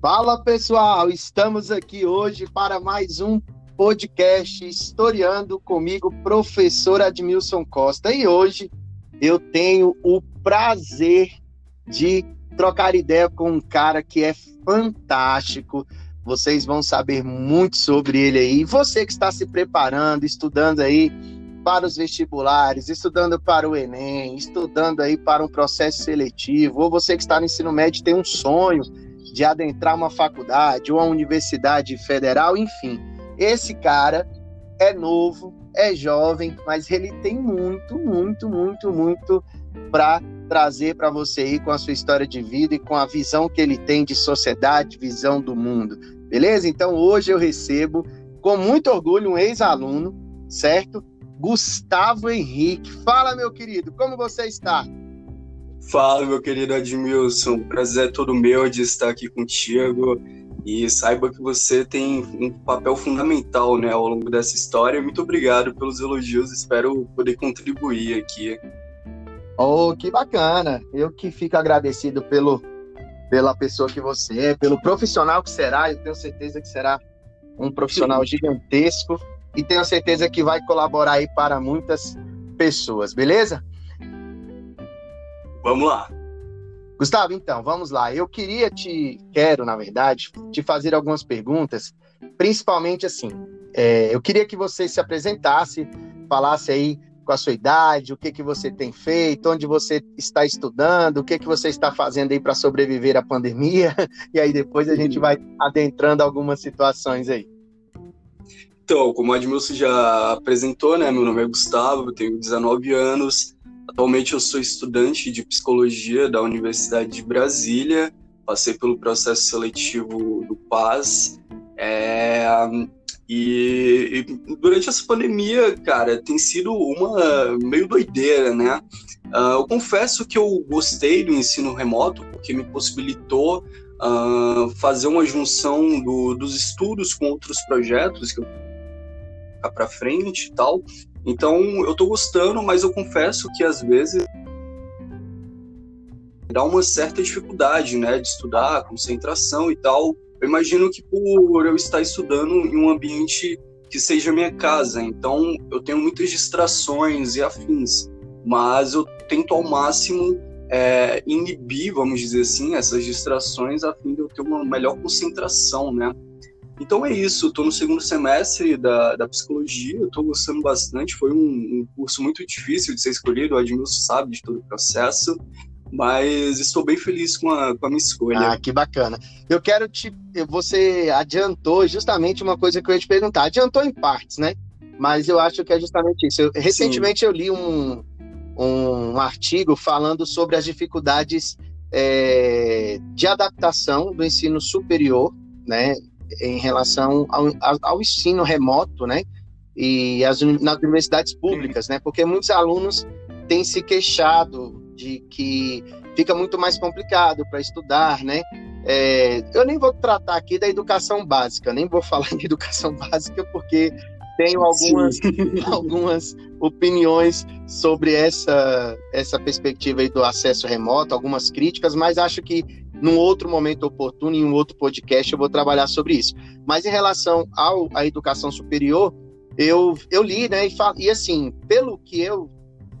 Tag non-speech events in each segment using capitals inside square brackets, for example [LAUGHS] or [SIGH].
Fala pessoal, estamos aqui hoje para mais um podcast Historiando comigo, professor Admilson Costa. E hoje eu tenho o prazer de trocar ideia com um cara que é fantástico. Vocês vão saber muito sobre ele aí. Você que está se preparando, estudando aí para os vestibulares, estudando para o Enem, estudando aí para um processo seletivo, ou você que está no ensino médio tem um sonho de adentrar uma faculdade uma universidade federal, enfim. Esse cara é novo, é jovem, mas ele tem muito, muito, muito, muito para trazer para você aí com a sua história de vida e com a visão que ele tem de sociedade, visão do mundo. Beleza? Então hoje eu recebo com muito orgulho um ex-aluno, certo? Gustavo Henrique. Fala, meu querido, como você está? Fala, meu querido Admilson. Prazer é todo meu de estar aqui contigo. E saiba que você tem um papel fundamental né, ao longo dessa história. Muito obrigado pelos elogios. Espero poder contribuir aqui. Oh, que bacana! Eu que fico agradecido pelo, pela pessoa que você é, pelo profissional que será. Eu tenho certeza que será um profissional gigantesco e tenho certeza que vai colaborar aí para muitas pessoas, beleza? Vamos lá. Gustavo, então, vamos lá. Eu queria te, quero, na verdade, te fazer algumas perguntas, principalmente assim. É, eu queria que você se apresentasse, falasse aí com a sua idade, o que que você tem feito, onde você está estudando, o que que você está fazendo aí para sobreviver à pandemia, [LAUGHS] e aí depois a gente vai adentrando algumas situações aí. Então, como o Admilson já apresentou, né, meu nome é Gustavo, eu tenho 19 anos, Atualmente eu sou estudante de psicologia da Universidade de Brasília, passei pelo processo seletivo do PAS. É, e, e, durante essa pandemia, cara, tem sido uma meio doideira, né? Uh, eu confesso que eu gostei do ensino remoto, porque me possibilitou uh, fazer uma junção do, dos estudos com outros projetos que eu para frente e tal. Então, eu tô gostando, mas eu confesso que às vezes dá uma certa dificuldade, né, de estudar, concentração e tal. Eu imagino que por eu estar estudando em um ambiente que seja minha casa, então eu tenho muitas distrações e afins, mas eu tento ao máximo é, inibir, vamos dizer assim, essas distrações a fim de eu ter uma melhor concentração, né? Então é isso, estou no segundo semestre da, da psicologia, estou gostando bastante. Foi um, um, curso muito difícil de ser escolhido, o Admilson sabe de todo o processo, mas estou bem feliz com a, com a minha escolha. Ah, que bacana. Eu quero te. Você adiantou justamente uma coisa que eu ia te perguntar. Adiantou em partes, né? Mas eu acho que é justamente isso. Eu, recentemente Sim. eu li um, um artigo falando sobre as dificuldades é, de adaptação do ensino superior, né? Em relação ao, ao ensino remoto, né? E as, nas universidades públicas, né? Porque muitos alunos têm se queixado de que fica muito mais complicado para estudar, né? É, eu nem vou tratar aqui da educação básica, nem vou [LAUGHS] falar de educação básica porque tenho algumas, [LAUGHS] algumas opiniões sobre essa, essa perspectiva aí do acesso remoto, algumas críticas, mas acho que num outro momento oportuno, em um outro podcast, eu vou trabalhar sobre isso. Mas em relação ao, à educação superior, eu, eu li, né, e, e assim, pelo que eu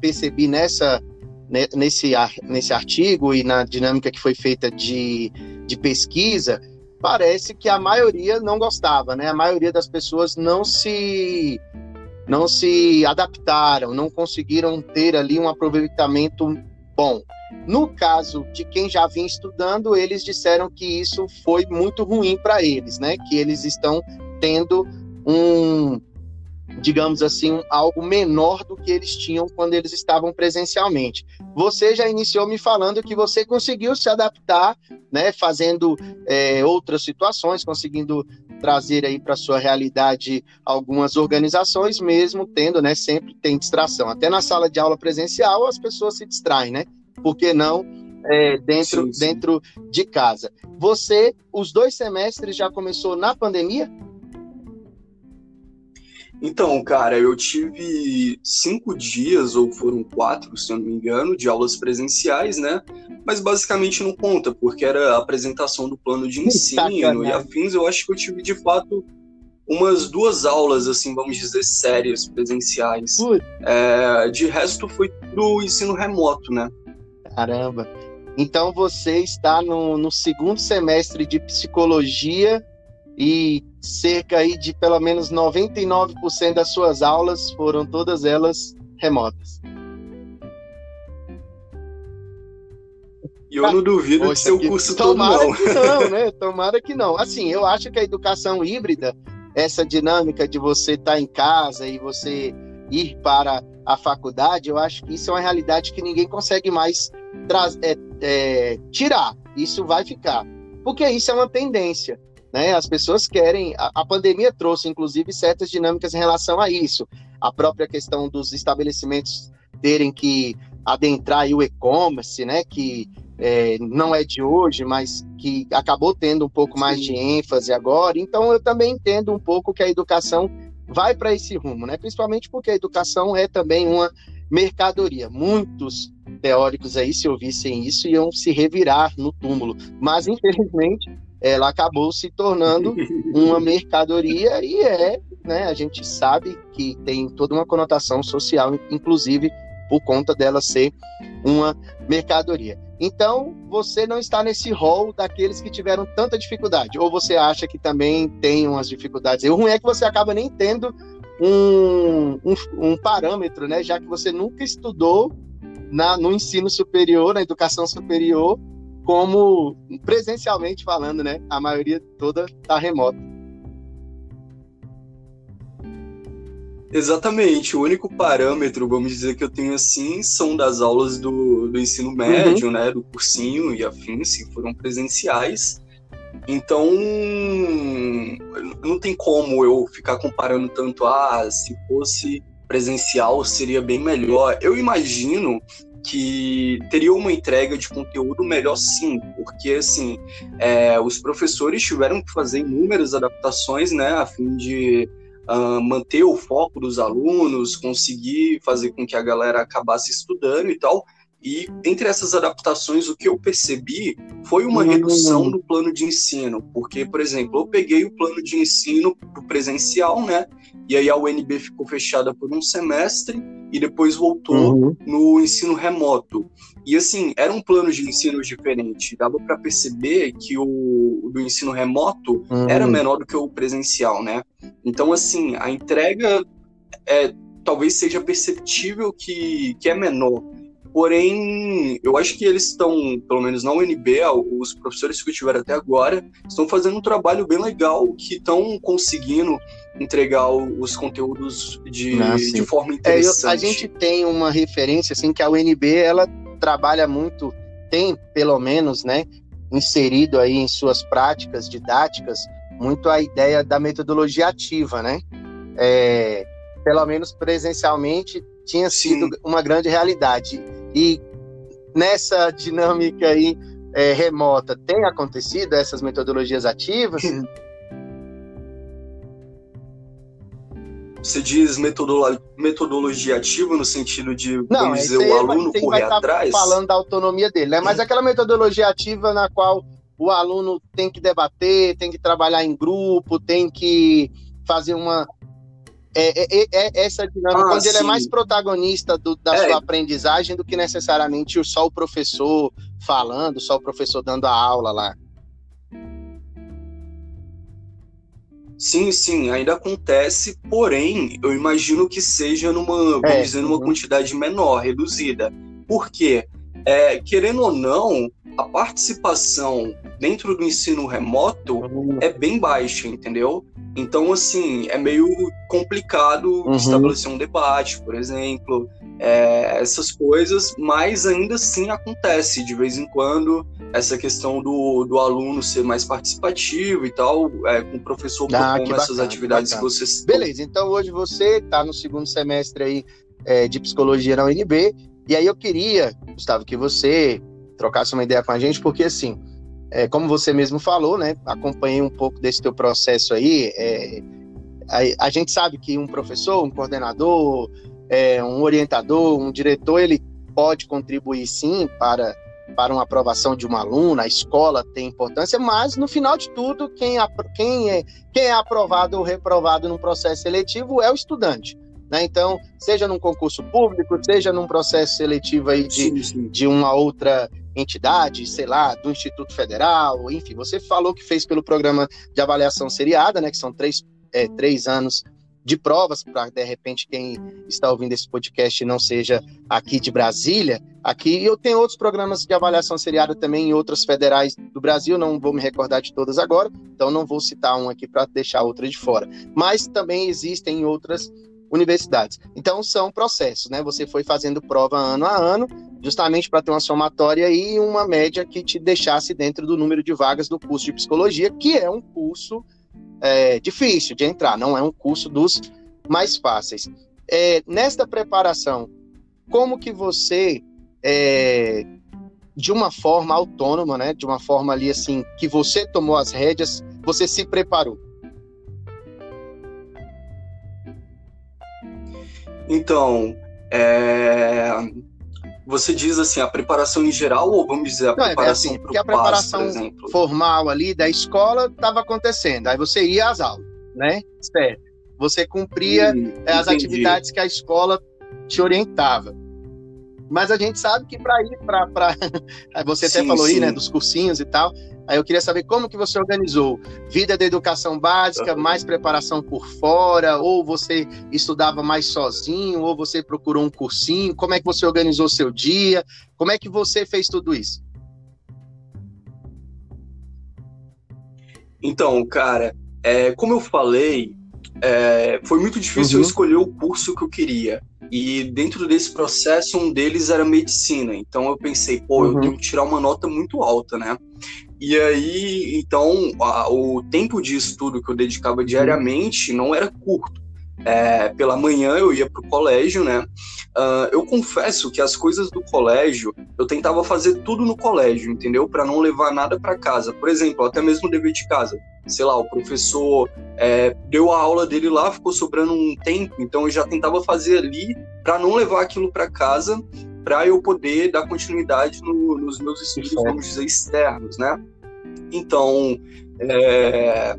percebi nessa, né, nesse, nesse artigo e na dinâmica que foi feita de, de pesquisa, parece que a maioria não gostava, né? A maioria das pessoas não se não se adaptaram, não conseguiram ter ali um aproveitamento bom. No caso de quem já vinha estudando, eles disseram que isso foi muito ruim para eles, né? Que eles estão tendo um, digamos assim, algo menor do que eles tinham quando eles estavam presencialmente. Você já iniciou me falando que você conseguiu se adaptar, né? Fazendo é, outras situações, conseguindo trazer aí para sua realidade algumas organizações, mesmo tendo, né? Sempre tem distração. Até na sala de aula presencial as pessoas se distraem, né? por que não é, dentro, sim, sim. dentro de casa. Você, os dois semestres já começou na pandemia? Então, cara, eu tive cinco dias, ou foram quatro, se eu não me engano, de aulas presenciais, né? Mas basicamente não conta, porque era a apresentação do plano de ensino e afins. Eu acho que eu tive, de fato, umas duas aulas, assim, vamos dizer, sérias, presenciais. É, de resto, foi do ensino remoto, né? Caramba. Então, você está no, no segundo semestre de psicologia e cerca aí de pelo menos 99% das suas aulas foram todas elas remotas. E eu não duvido Poxa, que seu curso tomara todo não. que não, [LAUGHS] né? Tomara que não. Assim, eu acho que a educação híbrida, essa dinâmica de você estar tá em casa e você ir para a faculdade, eu acho que isso é uma realidade que ninguém consegue mais é, é, tirar. Isso vai ficar. Porque isso é uma tendência. Né? As pessoas querem. A, a, pandemia trouxe, inclusive, certas dinâmicas em relação a isso. A própria questão dos estabelecimentos terem que adentrar o e-commerce, né? Que é, não é de hoje, mas que acabou tendo um pouco Sim. mais de ênfase agora. Então, eu também entendo um pouco que a educação vai para esse rumo, né? Principalmente porque a educação é também uma mercadoria. Muitos teóricos aí, se ouvissem isso, iam se revirar no túmulo. Mas, infelizmente, ela acabou se tornando uma [LAUGHS] mercadoria e é, né, a gente sabe que tem toda uma conotação social, inclusive por conta dela ser uma mercadoria. Então, você não está nesse rol daqueles que tiveram tanta dificuldade, ou você acha que também tem umas dificuldades. E o ruim é que você acaba nem tendo um, um, um parâmetro, né, já que você nunca estudou na, no ensino superior, na educação superior, como presencialmente falando, né? A maioria toda está remota. Exatamente, o único parâmetro, vamos dizer, que eu tenho assim, são das aulas do, do ensino médio, uhum. né, do cursinho e afins, que foram presenciais. Então, não tem como eu ficar comparando tanto, ah, se fosse presencial seria bem melhor. Eu imagino que teria uma entrega de conteúdo melhor sim, porque assim é, os professores tiveram que fazer inúmeras adaptações, né, a fim de uh, manter o foco dos alunos, conseguir fazer com que a galera acabasse estudando e tal. E entre essas adaptações, o que eu percebi foi uma uhum. redução do plano de ensino, porque, por exemplo, eu peguei o plano de ensino presencial, né? E aí a UNB ficou fechada por um semestre e depois voltou uhum. no ensino remoto. E assim, era um plano de ensino diferente. Dava para perceber que o do ensino remoto uhum. era menor do que o presencial, né? Então, assim, a entrega é, talvez seja perceptível que, que é menor. Porém, eu acho que eles estão, pelo menos na UNB, os professores que eu tiveram até agora, estão fazendo um trabalho bem legal, que estão conseguindo entregar os conteúdos de, ah, de forma interessante. É, eu, a gente tem uma referência assim que a UNB ela trabalha muito, tem pelo menos, né, inserido aí em suas práticas didáticas muito a ideia da metodologia ativa, né? É, pelo menos presencialmente tinha sido Sim. uma grande realidade e nessa dinâmica aí é, remota tem acontecido essas metodologias ativas? Você diz metodolo metodologia ativa no sentido de, Não, vamos dizer, o aluno correr vai atrás? falando da autonomia dele, né? Mas aquela metodologia ativa na qual o aluno tem que debater, tem que trabalhar em grupo, tem que fazer uma. É, é, é, é essa dinâmica, ah, onde sim. ele é mais protagonista do, da é. sua aprendizagem do que necessariamente só o professor falando, só o professor dando a aula lá. Sim, sim, ainda acontece, porém, eu imagino que seja numa, é, dizer, numa uhum. quantidade menor, reduzida. Por quê? É, querendo ou não, a participação dentro do ensino remoto uhum. é bem baixa, entendeu? Então, assim, é meio complicado uhum. estabelecer um debate, por exemplo, é, essas coisas, mas ainda assim acontece de vez em quando essa questão do, do aluno ser mais participativo e tal, é, com o professor ah, propondo essas atividades que, que. Beleza, então hoje você está no segundo semestre aí é, de psicologia na UNB, e aí eu queria, Gustavo, que você trocasse uma ideia com a gente, porque assim, é, como você mesmo falou, né, acompanhei um pouco desse teu processo aí, é, a, a, gente sabe que um professor, um coordenador, é, um orientador, um diretor, ele pode contribuir sim para, para uma aprovação de um aluno, a escola tem importância, mas no final de tudo, quem, quem, é, quem é aprovado ou reprovado num processo seletivo é o estudante. Né? Então, seja num concurso público, seja num processo seletivo aí de, sim, sim. de uma outra entidade, sei lá, do Instituto Federal, enfim, você falou que fez pelo programa de avaliação seriada, né, que são três, é, três anos de provas, para de repente quem está ouvindo esse podcast não seja aqui de Brasília. Aqui eu tenho outros programas de avaliação seriada também em outras federais do Brasil, não vou me recordar de todas agora, então não vou citar um aqui para deixar outra de fora. Mas também existem outras universidades. Então são processos, né? Você foi fazendo prova ano a ano, justamente para ter uma somatória e uma média que te deixasse dentro do número de vagas do curso de psicologia, que é um curso é, difícil de entrar, não é um curso dos mais fáceis. É, nesta preparação, como que você, é, de uma forma autônoma, né, de uma forma ali assim, que você tomou as rédeas, você se preparou? Então, é... você diz assim, a preparação em geral ou vamos dizer a Não, é, preparação é assim, porque a preparação por formal ali da escola estava acontecendo, aí você ia às aulas, né? Certo. Você cumpria hum, as atividades que a escola te orientava. Mas a gente sabe que para ir para. [LAUGHS] Você até sim, falou sim. aí, né, dos cursinhos e tal. Aí eu queria saber como que você organizou vida da educação básica, mais preparação por fora, ou você estudava mais sozinho, ou você procurou um cursinho, como é que você organizou seu dia, como é que você fez tudo isso? Então, cara, é, como eu falei, é, foi muito difícil uhum. eu escolher o curso que eu queria. E dentro desse processo, um deles era medicina. Então eu pensei, pô, uhum. eu tenho que tirar uma nota muito alta, né? E aí, então, a, o tempo de estudo que eu dedicava diariamente não era curto. É, pela manhã eu ia para o colégio, né? Uh, eu confesso que as coisas do colégio eu tentava fazer tudo no colégio, entendeu? Para não levar nada para casa. Por exemplo, até mesmo o dever de casa. Sei lá, o professor é, deu a aula dele lá, ficou sobrando um tempo, então eu já tentava fazer ali para não levar aquilo para casa para eu poder dar continuidade no, nos meus estudos, vamos dizer, externos, né? Então, é,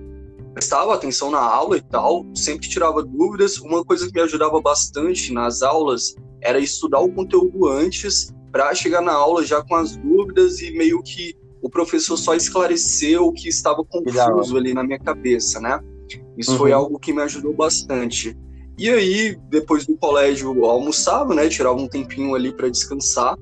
prestava atenção na aula e tal, sempre tirava dúvidas. Uma coisa que me ajudava bastante nas aulas era estudar o conteúdo antes para chegar na aula já com as dúvidas e meio que o professor só esclareceu o que estava confuso ali na minha cabeça, né? Isso uhum. foi algo que me ajudou bastante. E aí, depois do colégio, almoçava, né? Tirava um tempinho ali para descansar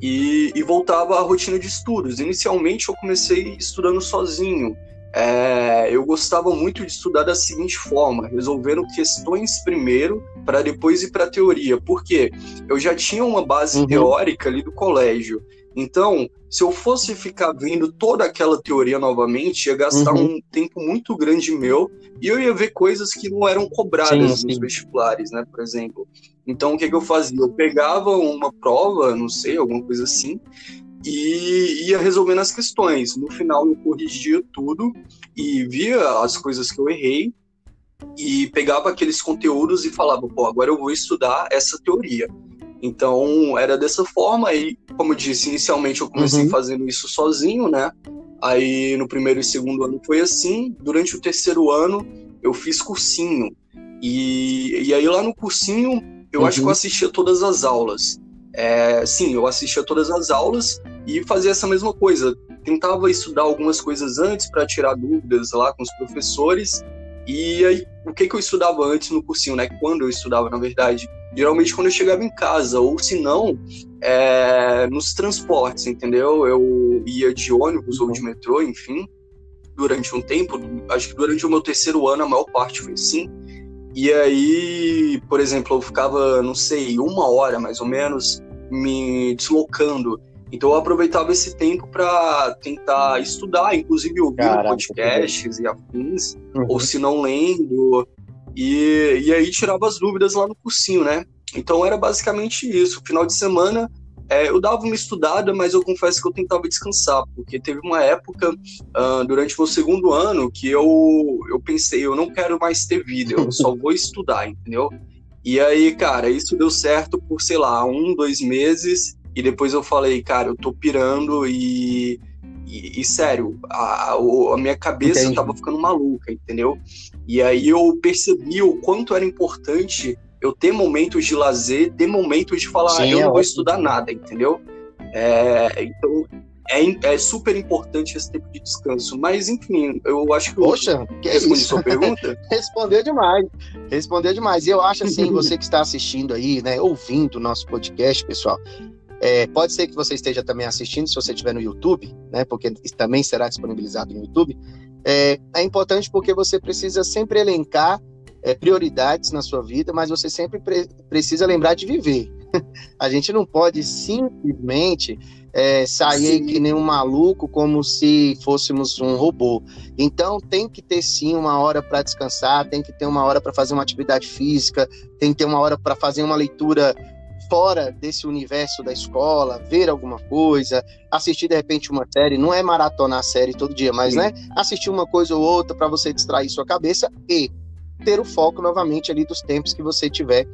e, e, voltava à rotina de estudos. Inicialmente, eu comecei estudando sozinho. É, eu gostava muito de estudar da seguinte forma, resolvendo questões primeiro para depois ir para a teoria, porque eu já tinha uma base uhum. teórica ali do colégio. Então, se eu fosse ficar vendo toda aquela teoria novamente, ia gastar uhum. um tempo muito grande meu e eu ia ver coisas que não eram cobradas sim, sim. nos vestibulares, né, por exemplo. Então, o que, que eu fazia? Eu pegava uma prova, não sei, alguma coisa assim, e ia resolvendo as questões. No final, eu corrigia tudo e via as coisas que eu errei e pegava aqueles conteúdos e falava, pô, agora eu vou estudar essa teoria. Então, era dessa forma. Aí, como eu disse, inicialmente eu comecei uhum. fazendo isso sozinho, né? Aí, no primeiro e segundo ano foi assim. Durante o terceiro ano, eu fiz cursinho. E, e aí, lá no cursinho, eu uhum. acho que eu uhum. assistia todas as aulas. É, sim, eu assistia todas as aulas e fazia essa mesma coisa. Tentava estudar algumas coisas antes para tirar dúvidas lá com os professores. E aí, o que, que eu estudava antes no cursinho, né? Quando eu estudava, na verdade, geralmente quando eu chegava em casa, ou se não, é, nos transportes, entendeu? Eu ia de ônibus ou de metrô, enfim, durante um tempo, acho que durante o meu terceiro ano a maior parte foi assim. E aí, por exemplo, eu ficava, não sei, uma hora mais ou menos me deslocando. Então eu aproveitava esse tempo para tentar estudar, inclusive ouvir Caraca, podcasts e afins, uhum. ou se não lendo, e, e aí tirava as dúvidas lá no cursinho, né? Então era basicamente isso. Final de semana é, eu dava uma estudada, mas eu confesso que eu tentava descansar, porque teve uma época uh, durante meu segundo ano que eu, eu pensei, eu não quero mais ter vida, eu só vou [LAUGHS] estudar, entendeu? E aí, cara, isso deu certo por, sei lá, um, dois meses, e depois eu falei, cara, eu tô pirando e. E, e sério, a, a, minha cabeça Entendi. tava ficando maluca, entendeu? E aí eu percebi o quanto era importante eu ter momentos de lazer, ter momentos de falar, Sim, ah, eu não é vou estudar nada, entendeu? É, então, é, é, super importante esse tempo de descanso. Mas, enfim, eu acho que. Poxa, que respondi isso? sua pergunta. [LAUGHS] Respondeu demais. Respondeu demais. E eu acho assim, você que está assistindo aí, né, ouvindo o nosso podcast, pessoal. É, pode ser que você esteja também assistindo, se você estiver no YouTube, né, porque também será disponibilizado no YouTube. É, é importante porque você precisa sempre elencar é, prioridades na sua vida, mas você sempre pre precisa lembrar de viver. [LAUGHS] a gente não pode simplesmente é, sair sim. que nem um maluco como se fôssemos um robô. Então tem que ter sim uma hora para descansar, tem que ter uma hora para fazer uma atividade física, tem que ter uma hora para fazer uma leitura fora desse universo da escola, ver alguma coisa, assistir de repente uma série, não é maratonar a série todo dia, mas sim. né, assistir uma coisa ou outra para você distrair sua cabeça e ter o foco novamente ali dos tempos que você tiver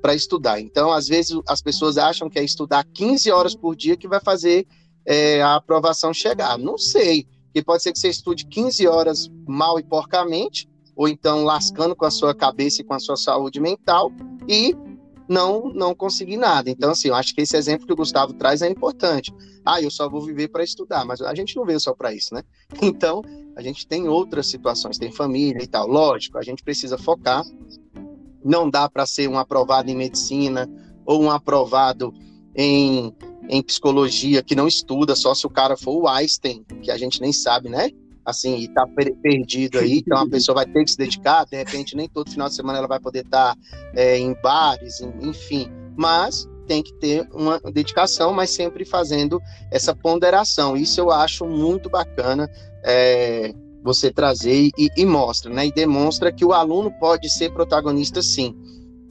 para estudar. Então, às vezes, as pessoas acham que é estudar 15 horas por dia que vai fazer é, a aprovação chegar. Não sei, porque pode ser que você estude 15 horas mal e porcamente, ou então lascando com a sua cabeça e com a sua saúde mental, e não não conseguir nada. Então, assim, eu acho que esse exemplo que o Gustavo traz é importante. Ah, eu só vou viver para estudar, mas a gente não veio só para isso, né? [LAUGHS] Então, a gente tem outras situações, tem família e tal. Lógico, a gente precisa focar. Não dá para ser um aprovado em medicina ou um aprovado em, em psicologia que não estuda, só se o cara for o Einstein, que a gente nem sabe, né? Assim, e tá perdido aí, então a pessoa vai ter que se dedicar, de repente nem todo final de semana ela vai poder estar tá, é, em bares, enfim, mas tem que ter uma dedicação, mas sempre fazendo essa ponderação. Isso eu acho muito bacana é, você trazer e, e mostra, né? E demonstra que o aluno pode ser protagonista sim.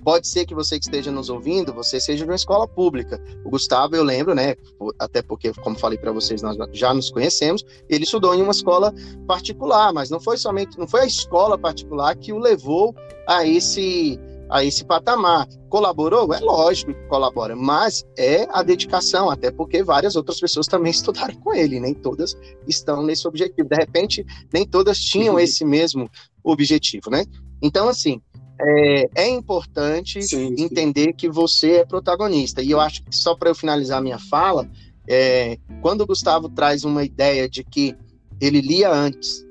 Pode ser que você que esteja nos ouvindo, você seja de uma escola pública. O Gustavo, eu lembro, né? Até porque, como falei para vocês, nós já nos conhecemos. Ele estudou em uma escola particular, mas não foi somente, não foi a escola particular que o levou a esse a esse patamar. Colaborou? É lógico que colabora, mas é a dedicação, até porque várias outras pessoas também [LAUGHS] estudaram com ele, nem todas estão nesse objetivo. De repente, nem todas tinham uhum. esse mesmo objetivo, né? Então, assim, é, é importante sim, sim. entender que você é protagonista. E eu acho que só para eu finalizar minha fala, é, quando o Gustavo traz uma ideia de que ele lia antes,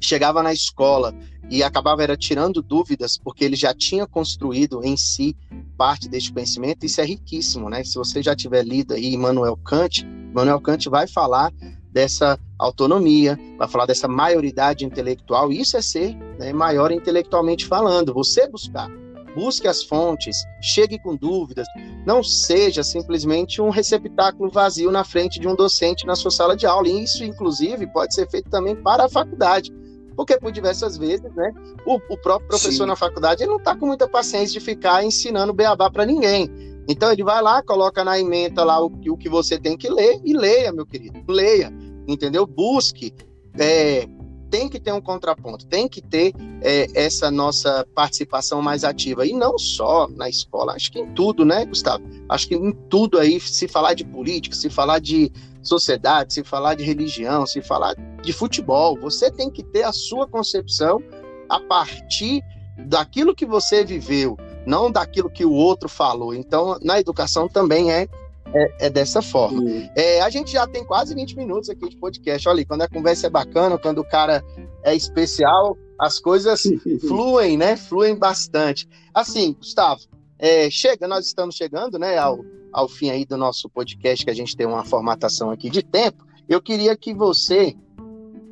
chegava na escola e acabava era tirando dúvidas porque ele já tinha construído em si parte deste conhecimento, isso é riquíssimo, né? Se você já tiver lido aí Immanuel Kant, Immanuel Kant vai falar dessa autonomia, vai falar dessa maioridade intelectual. Isso é ser né, maior intelectualmente falando, você buscar. Busque as fontes, chegue com dúvidas, não seja simplesmente um receptáculo vazio na frente de um docente na sua sala de aula. E isso, inclusive, pode ser feito também para a faculdade. Porque por diversas vezes, né, o, o próprio professor Sim. na faculdade ele não está com muita paciência de ficar ensinando beabá para ninguém. Então ele vai lá, coloca na emenda lá o, o que você tem que ler e leia, meu querido, leia, entendeu? Busque, é, tem que ter um contraponto, tem que ter é, essa nossa participação mais ativa. E não só na escola, acho que em tudo, né, Gustavo? Acho que em tudo aí, se falar de política, se falar de sociedade, se falar de religião, se falar de futebol, você tem que ter a sua concepção a partir daquilo que você viveu, não daquilo que o outro falou. Então, na educação também é é, é, dessa forma. É, a gente já tem quase 20 minutos aqui de podcast. Olha, quando a conversa é bacana, quando o cara é especial, as coisas fluem, né? Fluem bastante. Assim, Gustavo, é, chega, nós estamos chegando, né, ao, ao fim aí do nosso podcast, que a gente tem uma formatação aqui de tempo. Eu queria que você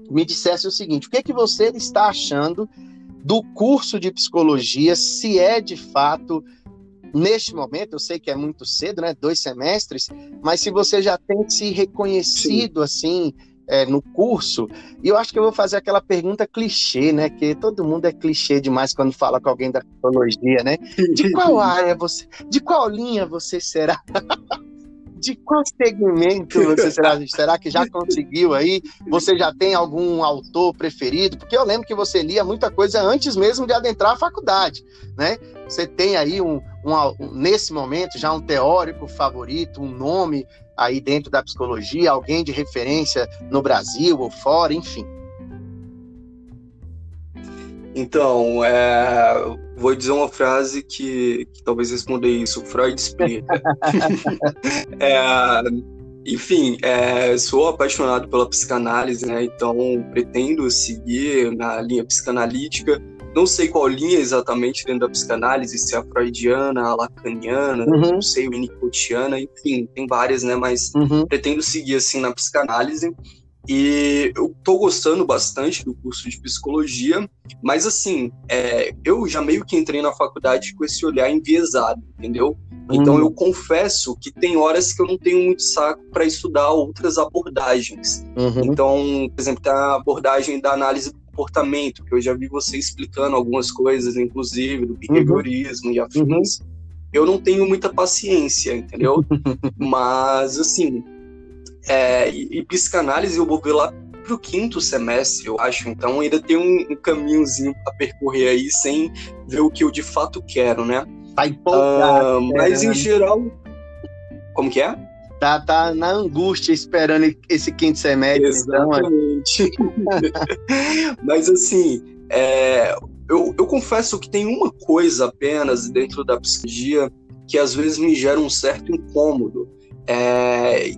me dissesse o seguinte: o que, que você está achando do curso de psicologia, se é de fato neste momento, eu sei que é muito cedo, né? Dois semestres, mas se você já tem se reconhecido Sim. assim é, no curso, e eu acho que eu vou fazer aquela pergunta clichê, né? Que todo mundo é clichê demais quando fala com alguém da psicologia, né? [LAUGHS] De qual área você, de qual linha você será? [LAUGHS] de qual segmento você será? [LAUGHS] será que já conseguiu aí? Você já tem algum autor preferido? Porque eu lembro que você lia muita coisa antes mesmo de adentrar a faculdade, né? Você tem aí um, um, um nesse momento já um teórico favorito, um nome aí dentro da psicologia, alguém de referência no Brasil ou fora, enfim. Então, é, vou dizer uma frase que, que talvez responda isso. Freud explica. [LAUGHS] é, enfim, é, sou apaixonado pela psicanálise, né? Então pretendo seguir na linha psicanalítica. Não sei qual linha exatamente dentro da psicanálise, se é a freudiana, a lacaniana, uhum. não sei, winnicottiana, enfim, tem várias, né? Mas uhum. pretendo seguir assim na psicanálise. E eu tô gostando bastante do curso de psicologia, mas assim, é, eu já meio que entrei na faculdade com esse olhar enviesado, entendeu? Então hum. eu confesso que tem horas que eu não tenho muito saco para estudar outras abordagens. Uhum. Então, por exemplo, tem a abordagem da análise do comportamento, que eu já vi você explicando algumas coisas, inclusive, do behaviorismo uhum. e afins. Uhum. Eu não tenho muita paciência, entendeu? [LAUGHS] mas, assim, é, e, e psicanálise eu vou ver lá pro quinto semestre, eu acho. Então ainda tem um, um caminhozinho para percorrer aí sem ver o que eu de fato quero, né? Tá empolgado. Uh, mas em geral. Como que é? Tá, tá na angústia esperando esse quinto semestre. Então, Exatamente. Então, [LAUGHS] mas assim, é, eu, eu confesso que tem uma coisa apenas dentro da psicologia que às vezes me gera um certo incômodo. É,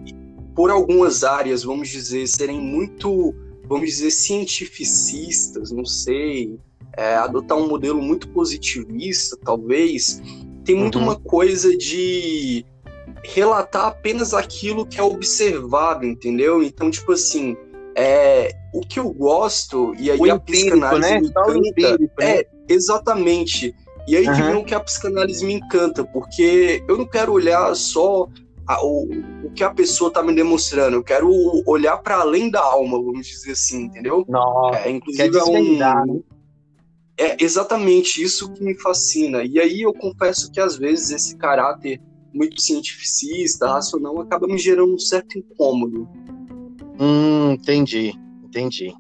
por algumas áreas, vamos dizer, serem muito, vamos dizer, cientificistas, não sei, é, adotar um modelo muito positivista, talvez, tem muito uhum. uma coisa de relatar apenas aquilo que é observado, entendeu? Então, tipo assim, é, o que eu gosto, e aí o a psicanálise né? me encanta, empírico, né? é, exatamente. E aí uhum. que a psicanálise me encanta, porque eu não quero olhar só a, o, o que a pessoa está me demonstrando. Eu quero olhar para além da alma, vamos dizer assim, entendeu? Nossa, é, inclusive é um. Né? É exatamente isso que me fascina. E aí eu confesso que às vezes esse caráter muito cientificista, racional, acaba me gerando um certo incômodo. Hum, entendi, entendi.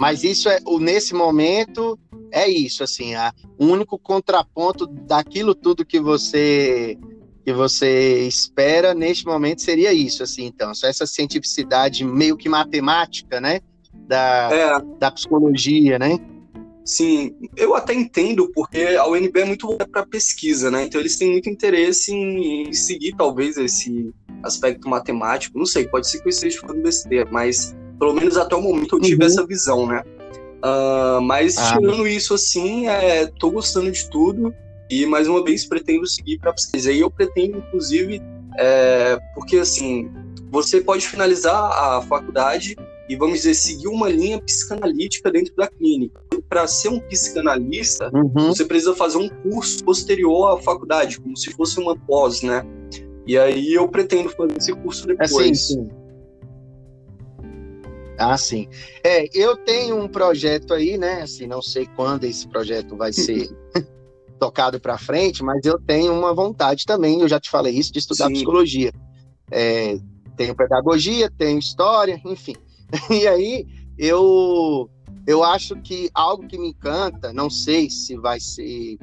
Mas isso é, nesse momento, é isso, assim, a, o único contraponto daquilo tudo que você que você espera neste momento seria isso, assim, então, só essa cientificidade meio que matemática, né, da, é. da psicologia, né? Sim, eu até entendo, porque a UNB é muito boa para pesquisa, né? Então eles têm muito interesse em, seguir, talvez, esse aspecto matemático. Não sei, pode ser que eu esteja falando besteira, mas pelo menos até o momento eu tive uhum. essa visão, né? Uh, mas ah. tirando isso, assim, é, tô gostando de tudo. E mais uma vez pretendo seguir para pesquisa. E eu pretendo, inclusive, é, porque assim, você pode finalizar a faculdade e vamos dizer seguir uma linha psicanalítica dentro da clínica. Para ser um psicanalista, uhum. você precisa fazer um curso posterior à faculdade, como se fosse uma pós, né? E aí eu pretendo fazer esse curso depois. É, sim, sim. Ah, sim. É, eu tenho um projeto aí, né? Assim, não sei quando esse projeto vai [LAUGHS] ser tocado para frente, mas eu tenho uma vontade também, eu já te falei isso, de estudar Sim. psicologia. É, tenho pedagogia, tenho história, enfim. [LAUGHS] E aí eu eu acho que algo que me encanta, não sei se vai se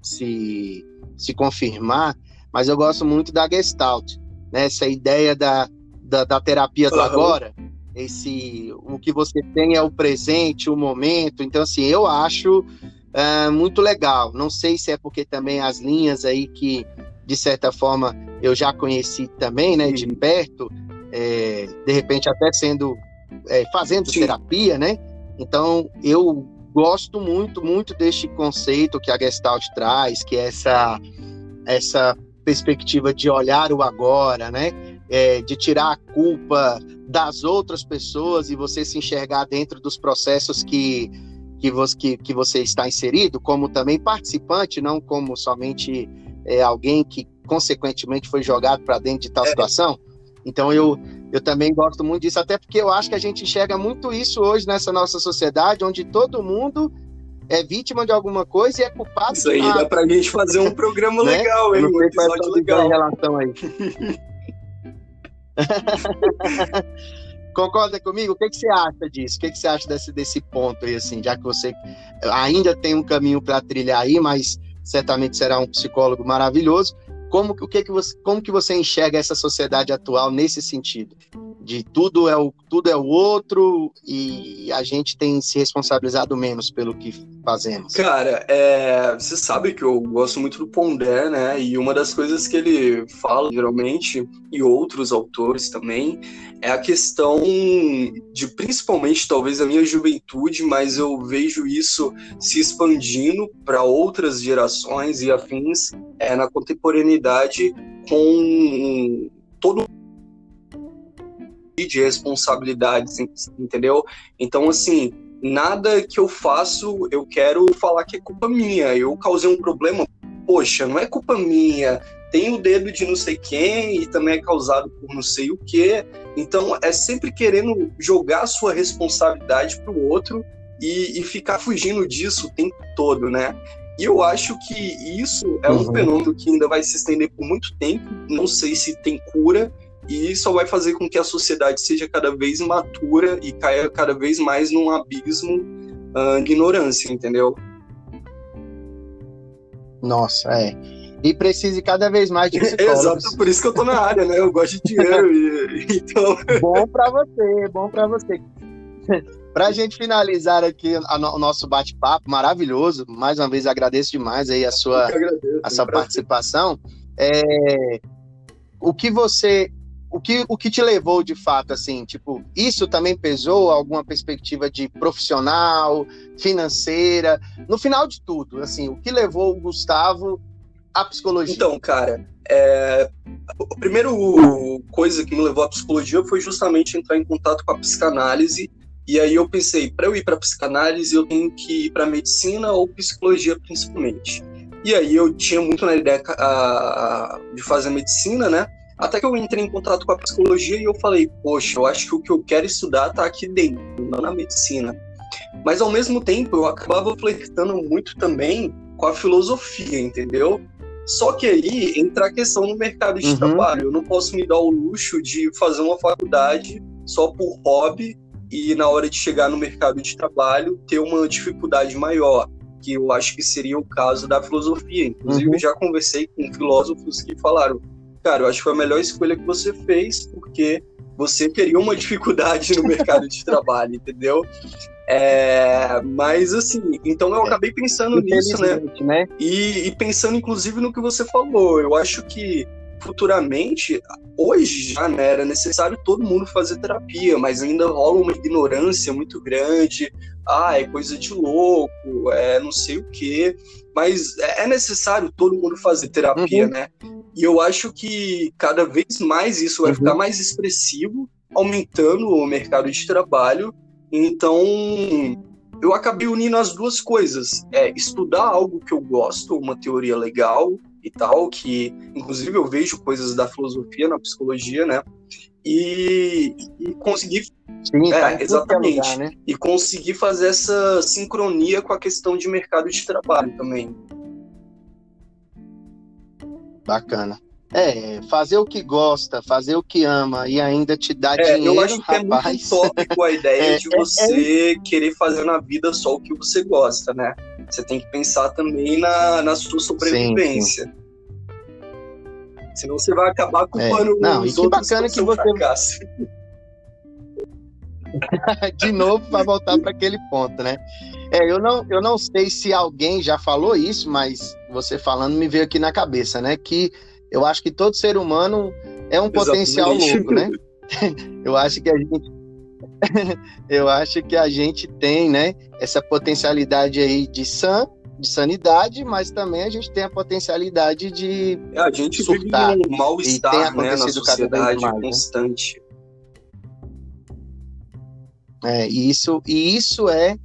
se, se confirmar, mas eu gosto muito da Gestalt, né? Essa ideia da, da, da terapia do uhum. agora, esse o que você tem é o presente, o momento. Então assim, eu acho uh, muito legal. Não sei se é porque também as linhas aí que, de certa forma, eu já conheci também, né, de perto, é, de repente até sendo, é, fazendo Sim. terapia, né? Então, eu gosto muito, muito deste conceito que a Gestalt traz, que é essa, essa perspectiva de olhar o agora, né? É, de tirar a culpa das outras pessoas e você se enxergar dentro dos processos que que você, que, que você está inserido, como também participante, não como somente é, alguém que consequentemente foi jogado para dentro de tal é. situação. Então eu, eu também gosto muito disso, até porque eu acho que a gente enxerga muito isso hoje nessa nossa sociedade, onde todo mundo é vítima de alguma coisa e é culpado. Isso aí dá pra gente fazer um programa [LAUGHS] né? legal, hein? Um episódio legal. Em relação aí. [LAUGHS] [LAUGHS] Concorda comigo? O que, que você acha disso? O que, que você acha desse, desse ponto aí, assim, já que você ainda tem um caminho para trilhar aí, mas certamente será um psicólogo maravilhoso. Como, o que que você, como que você enxerga essa sociedade atual nesse sentido? De tudo é o, tudo é o outro e a gente tem se responsabilizado menos pelo que fazemos. Cara, é, você sabe que eu gosto muito do Pondé, né? E uma das coisas que ele fala, geralmente, e outros autores também, é a questão de, principalmente, talvez a minha juventude, mas eu vejo isso se expandindo para outras gerações e afins é, na contemporaneidade com todo de responsabilidades, entendeu? Então, assim, nada que eu faço eu quero falar que é culpa minha. Eu causei um problema, poxa, não é culpa minha. Tem o dedo de não sei quem e também é causado por não sei o que. Então, é sempre querendo jogar a sua responsabilidade para o outro e, e, ficar fugindo disso o tempo todo, né? E eu acho que isso é um uhum. fenômeno que ainda vai se estender por muito tempo. Não sei se tem cura, e só vai fazer com que a sociedade seja cada vez matura e caia cada vez mais num abismo uh, de ignorância, entendeu? Nossa, é. E precise cada vez mais de [LAUGHS] psicólogos. Exato, por isso que eu tô na área, né? Eu gosto de dinheiro e [LAUGHS] então. [LAUGHS] Bom para você, bom para você. Para a gente finalizar aqui o nosso bate-papo maravilhoso, mais uma vez agradeço demais aí a sua, agradeço, a sua participação. É, o que você o que, o que te levou de fato, assim, tipo, isso também pesou alguma perspectiva de profissional, financeira, no final de tudo, assim, o que levou o Gustavo à psicologia? Então, cara, é... a primeira coisa que me levou à psicologia foi justamente entrar em contato com a psicanálise, e aí eu pensei, para eu ir para psicanálise, eu tenho que ir para medicina ou psicologia principalmente. E aí eu tinha muito na ideia de fazer medicina, né? Até que eu entrei em contato com a psicologia e eu falei, poxa, eu acho que o que eu quero estudar tá aqui dentro, não na medicina. Mas ao mesmo tempo eu acabava flertando muito também com a filosofia, entendeu? Só que aí entra a questão no mercado de uhum. trabalho. Eu não posso me dar o luxo de fazer uma faculdade só por hobby e na hora de chegar no mercado de trabalho ter uma dificuldade maior, que eu acho que seria o caso da filosofia. Inclusive, uhum. já conversei com filósofos que falaram: cara, eu acho que foi a melhor escolha que você fez, porque você teria uma [LAUGHS] dificuldade no mercado de trabalho, entendeu? É, mas assim, então eu acabei pensando nisso, né? né? E, e, pensando inclusive no que você falou. Eu acho que futuramente, hoje já né, era necessário todo mundo fazer terapia, mas ainda rola uma ignorância muito grande. Ah, é coisa de louco, é não sei o quê. Mas é necessário todo mundo fazer terapia, uhum. né? E eu acho que cada vez mais isso vai uhum. ficar mais expressivo, aumentando o mercado de trabalho. Então, eu acabei unindo as duas coisas. É estudar algo que eu gosto, uma teoria legal e tal, que inclusive eu vejo coisas da filosofia na psicologia, né? E, e conseguir Sim, é, tá exatamente lugar, né? e conseguir fazer essa sincronia com a questão de mercado de trabalho também. Bacana. É, fazer o que gosta, fazer o que ama e ainda te dá é, dinheiro, Eu acho que rapaz. é muito tópico a ideia [LAUGHS] é, de é, você é, querer fazer na vida só o que você gosta, né? Você tem que pensar também na, na sua sobrevivência. Sim, sim. Senão você vai acabar culpando é. Não, os e que bacana que você... fracasso. [LAUGHS] de novo para voltar para aquele ponto, né? É, eu não, eu não sei se alguém já falou isso, mas você falando me veio aqui na cabeça, né? Que eu acho que todo ser humano é um Exatamente. potencial louco, né? [LAUGHS] eu acho que a gente [LAUGHS] eu acho que a gente tem, né, essa potencialidade aí de san, de sanidade, mas também a gente tem a potencialidade de é, a gente surtar. vive um mal-estar, né, na sociedade mais, né? constante. Né? É, e isso, e isso é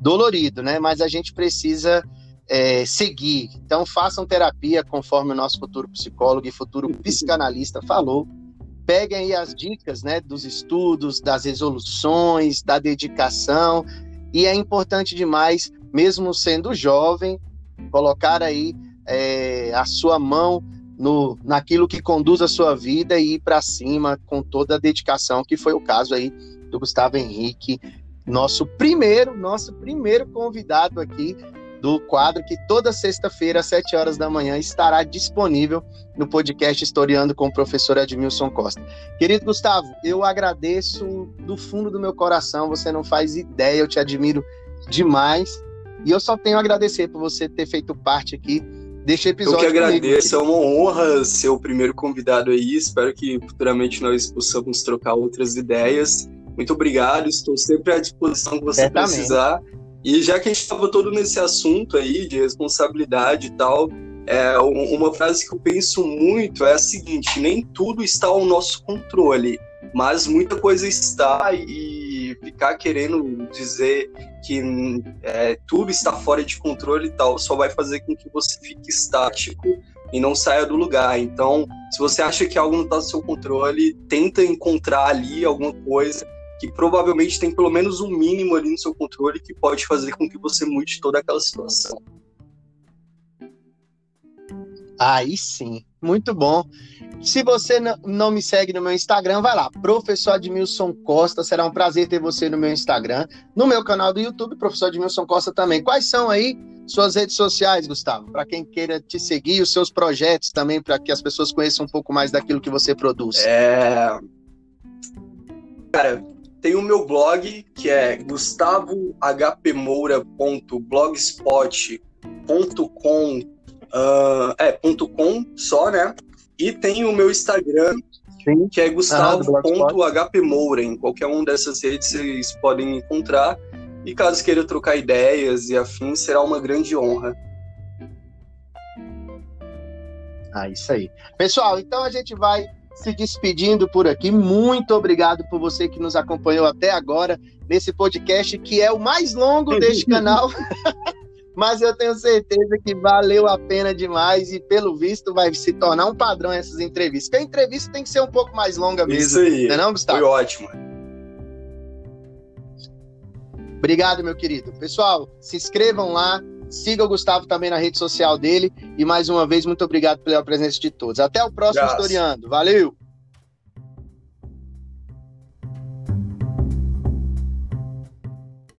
dolorido, né? Mas a gente precisa é, seguir. Então, façam terapia conforme o nosso futuro psicólogo e futuro psicanalista falou. Peguem aí as dicas né, dos estudos, das resoluções, da dedicação. E é importante demais, mesmo sendo jovem, colocar aí é, a sua mão no, naquilo que conduz a sua vida e ir para cima com toda a dedicação, que foi o caso aí do Gustavo Henrique, nosso primeiro, nosso primeiro convidado aqui do quadro que toda sexta-feira às 7 horas da manhã estará disponível no podcast Historiando com o professor Edmilson Costa. Querido Gustavo, eu agradeço do fundo do meu coração, você não faz ideia, eu te admiro demais e eu só tenho a agradecer por você ter feito parte aqui deste episódio. Eu que agradeço, comigo. é uma honra ser o primeiro convidado aí. Espero que futuramente nós possamos trocar outras ideias. Muito obrigado, estou sempre à disposição que você Certamente. precisar. E já que a gente estava todo nesse assunto aí de responsabilidade e tal, é, uma frase que eu penso muito é a seguinte: nem tudo está ao nosso controle, mas muita coisa está e ficar querendo dizer que é, tudo está fora de controle e tal só vai fazer com que você fique estático e não saia do lugar. Então, se você acha que algo não está no seu controle, tenta encontrar ali alguma coisa que provavelmente tem pelo menos um mínimo ali no seu controle que pode fazer com que você mude toda aquela situação. Aí sim, muito bom. Se você não me segue no meu Instagram, vai lá, professor Admilson Costa. Será um prazer ter você no meu Instagram, no meu canal do YouTube, professor Admilson Costa também. Quais são aí suas redes sociais, Gustavo? Para quem queira te seguir, os seus projetos também, para que as pessoas conheçam um pouco mais daquilo que você produz. É. Cara, tem o meu blog, que é gustavohpmoura.blogspot.com uh, é, .com só, né? E tem o meu Instagram, Sim. que é gustavo.hpmoura. Em qualquer um dessas redes vocês podem encontrar. E caso queira trocar ideias e afins, será uma grande honra. Ah, isso aí. Pessoal, então a gente vai se despedindo por aqui. Muito obrigado por você que nos acompanhou até agora nesse podcast, que é o mais longo [LAUGHS] deste canal. [LAUGHS] Mas eu tenho certeza que valeu a pena demais e, pelo visto, vai se tornar um padrão essas entrevistas. Porque a entrevista tem que ser um pouco mais longa mesmo. Isso aí. Não, é não Gustavo? Foi ótimo. Obrigado, meu querido. Pessoal, se inscrevam lá, siga o Gustavo também na rede social dele. E mais uma vez, muito obrigado pela presença de todos. Até o próximo Graças. Historiando. Valeu!